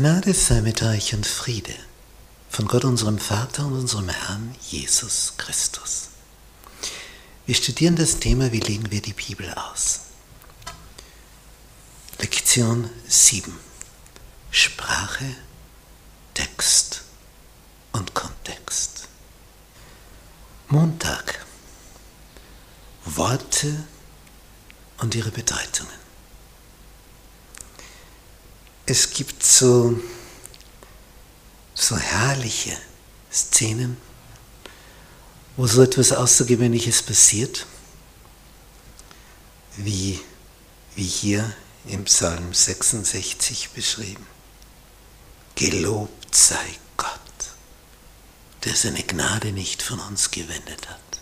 Gnade sei mit euch und Friede von Gott unserem Vater und unserem Herrn Jesus Christus. Wir studieren das Thema, wie legen wir die Bibel aus. Lektion 7. Sprache, Text und Kontext. Montag. Worte und ihre Bedeutungen. Es gibt so, so herrliche Szenen, wo so etwas Außergewöhnliches passiert, wie, wie hier im Psalm 66 beschrieben. Gelobt sei Gott, der seine Gnade nicht von uns gewendet hat.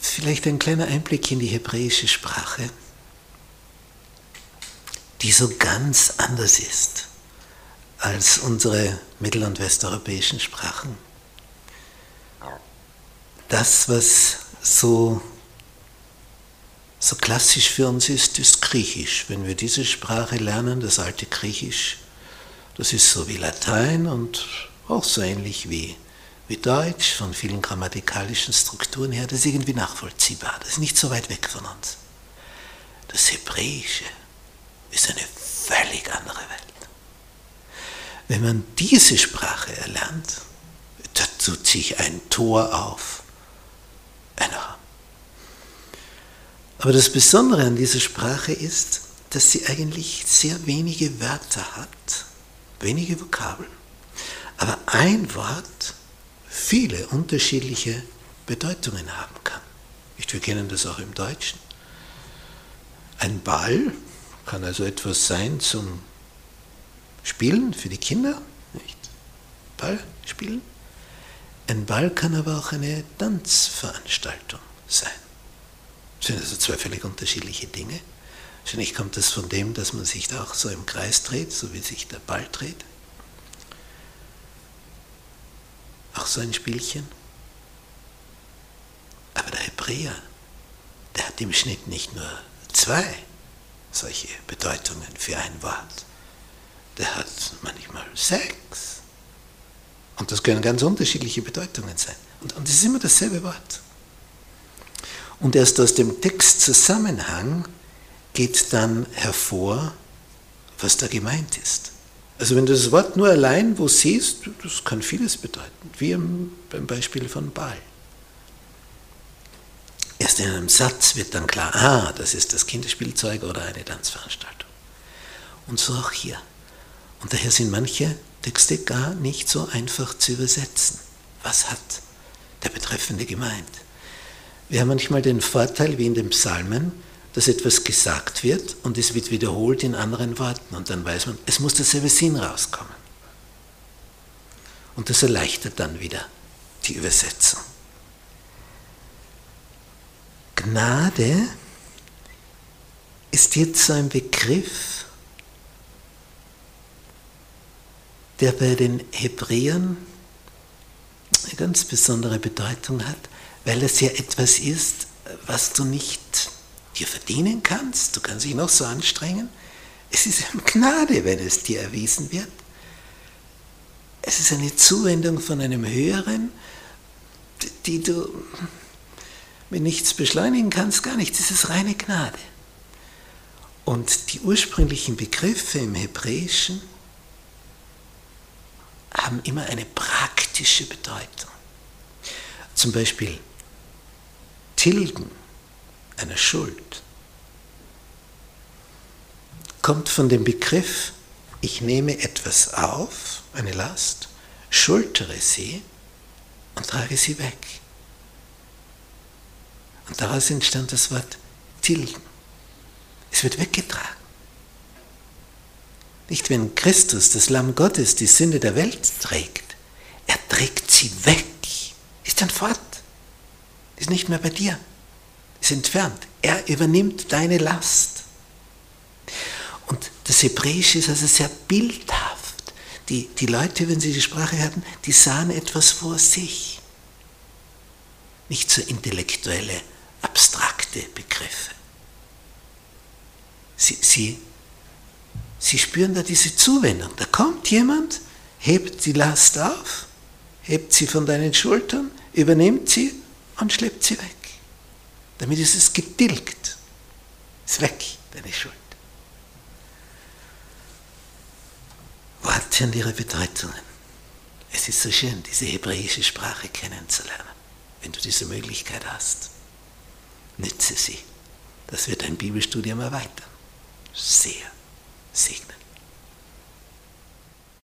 Vielleicht ein kleiner Einblick in die hebräische Sprache, die so ganz anders ist als unsere mittel- und westeuropäischen Sprachen. Das, was so, so klassisch für uns ist, ist Griechisch. Wenn wir diese Sprache lernen, das alte Griechisch, das ist so wie Latein und auch so ähnlich wie wie Deutsch, von vielen grammatikalischen Strukturen her, das ist irgendwie nachvollziehbar. Das ist nicht so weit weg von uns. Das Hebräische ist eine völlig andere Welt. Wenn man diese Sprache erlernt, da tut sich ein Tor auf. Einer. Aber das Besondere an dieser Sprache ist, dass sie eigentlich sehr wenige Wörter hat, wenige Vokabeln. Aber ein Wort viele unterschiedliche Bedeutungen haben kann. Wir kennen das auch im Deutschen. Ein Ball kann also etwas sein zum Spielen für die Kinder, nicht? Ball spielen. Ein Ball kann aber auch eine Tanzveranstaltung sein. Das sind also zwei völlig unterschiedliche Dinge. Wahrscheinlich kommt das von dem, dass man sich da auch so im Kreis dreht, so wie sich der Ball dreht. auch so ein Spielchen. Aber der Hebräer, der hat im Schnitt nicht nur zwei solche Bedeutungen für ein Wort. Der hat manchmal sechs. Und das können ganz unterschiedliche Bedeutungen sein. Und, es ist immer dasselbe Wort. Und erst aus dem Textzusammenhang geht dann hervor, was da gemeint ist. Also wenn du das Wort nur allein wo siehst, das kann vieles bedeuten, wie beim Beispiel von Baal. Erst in einem Satz wird dann klar, ah, das ist das Kinderspielzeug oder eine Tanzveranstaltung. Und so auch hier. Und daher sind manche Texte gar nicht so einfach zu übersetzen. Was hat der Betreffende gemeint? Wir haben manchmal den Vorteil, wie in den Psalmen, dass etwas gesagt wird und es wird wiederholt in anderen Worten und dann weiß man, es muss derselbe Sinn rauskommen. Und das erleichtert dann wieder die Übersetzung. Gnade ist jetzt so ein Begriff, der bei den Hebräern eine ganz besondere Bedeutung hat, weil es ja etwas ist, was du nicht dir verdienen kannst, du kannst dich noch so anstrengen. Es ist Gnade, wenn es dir erwiesen wird. Es ist eine Zuwendung von einem Höheren, die du mit nichts beschleunigen kannst, gar nichts. Es ist reine Gnade. Und die ursprünglichen Begriffe im Hebräischen haben immer eine praktische Bedeutung. Zum Beispiel tilgen einer Schuld, kommt von dem Begriff, ich nehme etwas auf, eine Last, schultere sie und trage sie weg. Und daraus entstand das Wort tilgen. Es wird weggetragen. Nicht wenn Christus, das Lamm Gottes, die Sünde der Welt trägt, er trägt sie weg, ist dann fort, ist nicht mehr bei dir ist entfernt. Er übernimmt deine Last. Und das Hebräische ist also sehr bildhaft. Die, die Leute, wenn sie die Sprache hatten, die sahen etwas vor sich. Nicht so intellektuelle, abstrakte Begriffe. Sie, sie Sie spüren da diese Zuwendung. Da kommt jemand, hebt die Last auf, hebt sie von deinen Schultern, übernimmt sie und schleppt sie weg. Damit ist es getilgt. Ist weg, deine Schuld. Warte an ihre Bedeutungen. Es ist so schön, diese hebräische Sprache kennenzulernen, wenn du diese Möglichkeit hast. Nütze sie. Das wird dein Bibelstudium erweitern. Sehr segnend.